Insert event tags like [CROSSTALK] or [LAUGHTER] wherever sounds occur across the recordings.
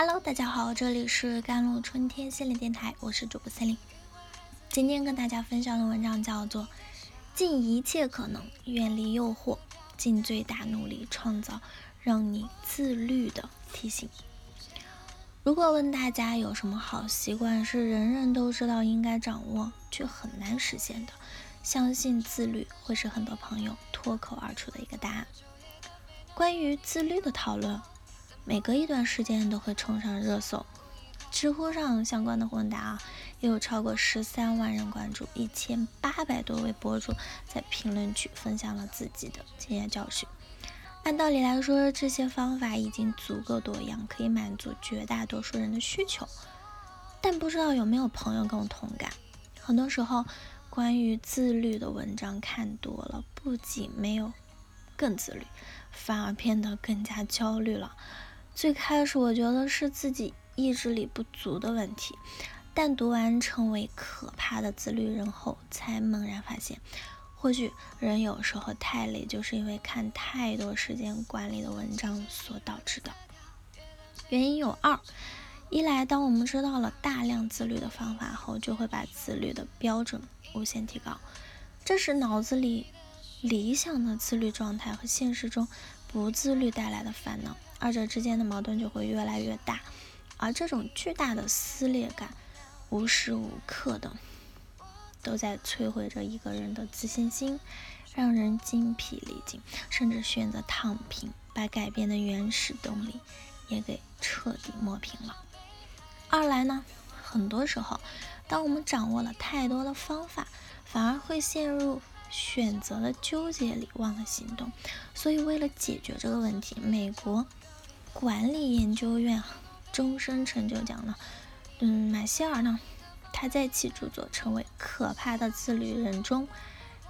Hello，大家好，这里是甘露春天心理电台，我是主播森林。今天跟大家分享的文章叫做《尽一切可能远离诱惑，尽最大努力创造让你自律的提醒》。如果问大家有什么好习惯是人人都知道应该掌握却很难实现的，相信自律会是很多朋友脱口而出的一个答案。关于自律的讨论。每隔一段时间都会冲上热搜，知乎上相关的问答啊，也有超过十三万人关注，一千八百多位博主在评论区分享了自己的经验教训。按道理来说，这些方法已经足够多样，可以满足绝大多数人的需求。但不知道有没有朋友跟我同感？很多时候，关于自律的文章看多了，不仅没有更自律，反而变得更加焦虑了。最开始我觉得是自己意志力不足的问题，但读完成为可怕的自律人后，才猛然发现，或许人有时候太累，就是因为看太多时间管理的文章所导致的。原因有二：一来，当我们知道了大量自律的方法后，就会把自律的标准无限提高，这时脑子里理想的自律状态和现实中不自律带来的烦恼。二者之间的矛盾就会越来越大，而这种巨大的撕裂感，无时无刻的都在摧毁着一个人的自信心，让人精疲力尽，甚至选择躺平，把改变的原始动力也给彻底磨平了。二来呢，很多时候，当我们掌握了太多的方法，反而会陷入。选择了纠结里，忘了行动。所以，为了解决这个问题，美国管理研究院终身成就奖呢，嗯，马歇尔呢，他在其著作《成为可怕的自律人》中，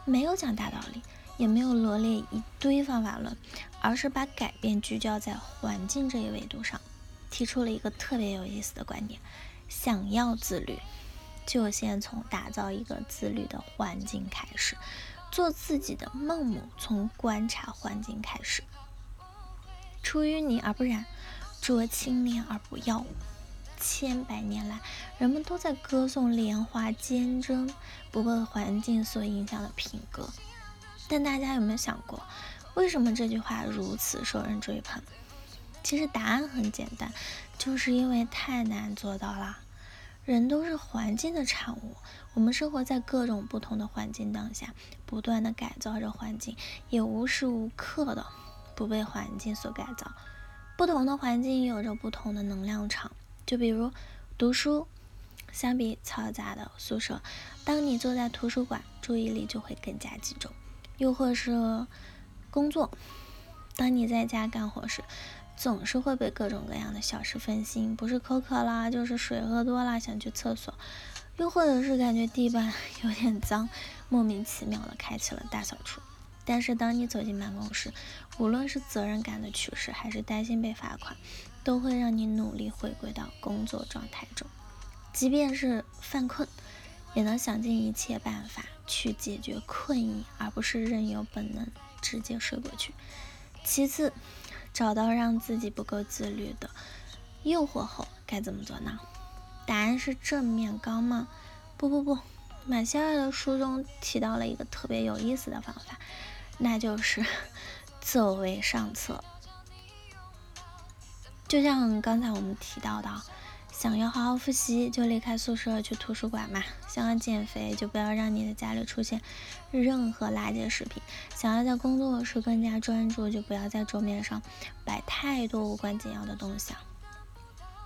没有讲大道理，也没有罗列一堆方法论，而是把改变聚焦在环境这一维度上，提出了一个特别有意思的观点：想要自律。就先从打造一个自律的环境开始，做自己的孟母，从观察环境开始。出淤泥而不染，濯清涟而不妖。千百年来，人们都在歌颂莲花坚贞、不被环境所影响的品格。但大家有没有想过，为什么这句话如此受人追捧？其实答案很简单，就是因为太难做到了。人都是环境的产物，我们生活在各种不同的环境当下，不断的改造着环境，也无时无刻的不被环境所改造。不同的环境有着不同的能量场，就比如读书，相比嘈杂的宿舍，当你坐在图书馆，注意力就会更加集中；又或是工作，当你在家干活时。总是会被各种各样的小事分心，不是口渴啦，就是水喝多了想去厕所，又或者是感觉地板 [LAUGHS] 有点脏，莫名其妙的开启了大扫除。但是当你走进办公室，无论是责任感的驱使，还是担心被罚款，都会让你努力回归到工作状态中。即便是犯困，也能想尽一切办法去解决困意，而不是任由本能直接睡过去。其次。找到让自己不够自律的诱惑后该怎么做呢？答案是正面刚吗？不不不，马歇尔的书中提到了一个特别有意思的方法，那就是 [LAUGHS] 走为上策。就像刚才我们提到的。想要好好复习，就离开宿舍去图书馆嘛。想要减肥，就不要让你的家里出现任何垃圾食品。想要在工作时更加专注，就不要在桌面上摆太多无关紧要的东西啊。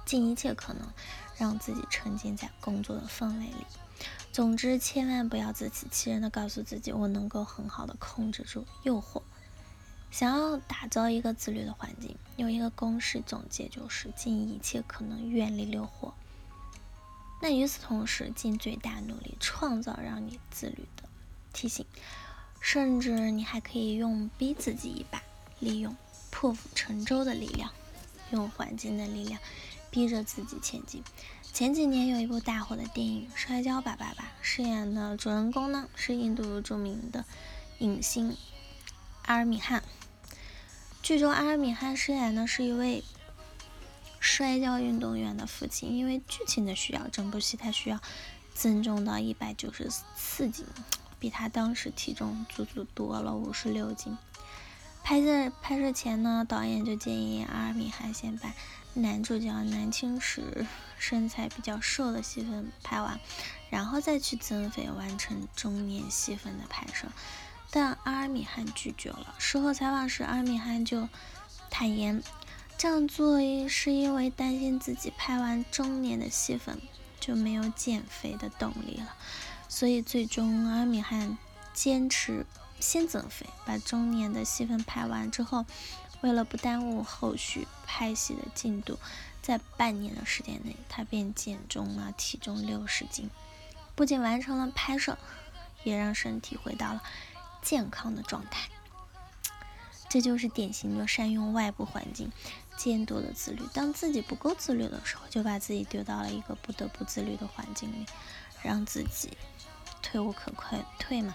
尽一切可能让自己沉浸在工作的氛围里。总之，千万不要自欺欺人的告诉自己，我能够很好的控制住诱惑。想要打造一个自律的环境，有一个公式总结就是尽一切可能远离诱惑。那与此同时，尽最大努力创造让你自律的提醒，甚至你还可以用逼自己一把，利用破釜沉舟的力量，用环境的力量逼着自己前进。前几年有一部大火的电影《摔跤吧，爸爸》，饰演的主人公呢是印度著名的影星阿尔米汉。剧中，阿尔米汉饰演的是一位摔跤运动员的父亲，因为剧情的需要，整部戏他需要增重到一百九十四斤，比他当时体重足足多了五十六斤。拍摄拍摄前呢，导演就建议阿尔米汉先把男主角年轻时身材比较瘦的戏份拍完，然后再去增肥完成中年戏份的拍摄。但阿尔米汗拒绝了。事后采访时，阿尔米汗就坦言，这样做是因为担心自己拍完中年的戏份就没有减肥的动力了，所以最终阿尔米汗坚持。先增肥，把中年的戏份拍完之后，为了不耽误后续拍戏的进度，在半年的时间内，他便减重了体重六十斤，不仅完成了拍摄，也让身体回到了健康的状态。这就是典型的善用外部环境监督的自律。当自己不够自律的时候，就把自己丢到了一个不得不自律的环境里，让自己退无可退嘛。